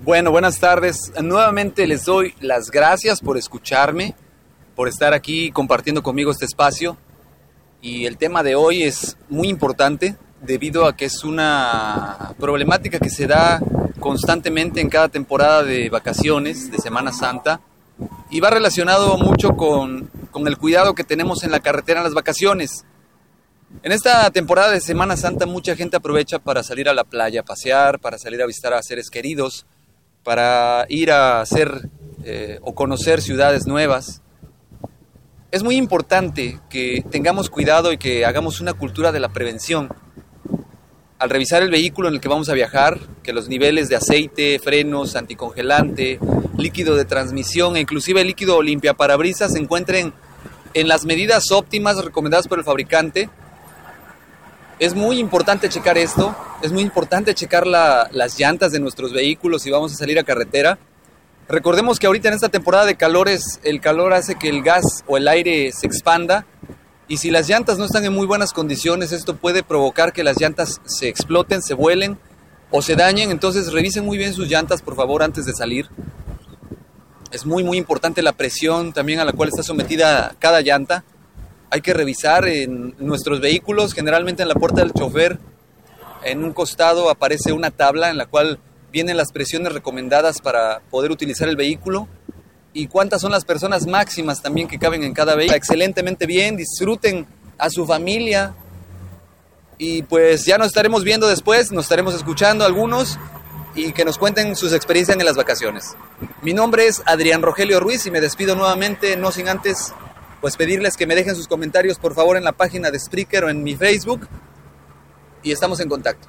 Bueno, buenas tardes. Nuevamente les doy las gracias por escucharme, por estar aquí compartiendo conmigo este espacio. Y el tema de hoy es muy importante debido a que es una problemática que se da constantemente en cada temporada de vacaciones, de Semana Santa, y va relacionado mucho con, con el cuidado que tenemos en la carretera en las vacaciones. En esta temporada de Semana Santa mucha gente aprovecha para salir a la playa a pasear, para salir a visitar a seres queridos, para ir a hacer eh, o conocer ciudades nuevas. Es muy importante que tengamos cuidado y que hagamos una cultura de la prevención. Al revisar el vehículo en el que vamos a viajar, que los niveles de aceite, frenos, anticongelante, líquido de transmisión e inclusive líquido limpia parabrisas se encuentren en las medidas óptimas recomendadas por el fabricante es muy importante checar esto, es muy importante checar las llantas de nuestros vehículos si vamos a salir a carretera. Recordemos que ahorita en esta temporada de calores el calor hace que el gas o el aire se expanda y si las llantas no están en muy buenas condiciones esto puede provocar que las llantas se exploten, se vuelen o se dañen, entonces revisen muy bien sus llantas por favor antes de salir. Es muy muy importante la presión también a la cual está sometida cada llanta hay que revisar en nuestros vehículos, generalmente en la puerta del chofer, en un costado aparece una tabla en la cual vienen las presiones recomendadas para poder utilizar el vehículo y cuántas son las personas máximas también que caben en cada vehículo. Excelentemente bien, disfruten a su familia y pues ya nos estaremos viendo después, nos estaremos escuchando algunos y que nos cuenten sus experiencias en las vacaciones. Mi nombre es Adrián Rogelio Ruiz y me despido nuevamente, no sin antes pues pedirles que me dejen sus comentarios por favor en la página de Spreaker o en mi Facebook y estamos en contacto.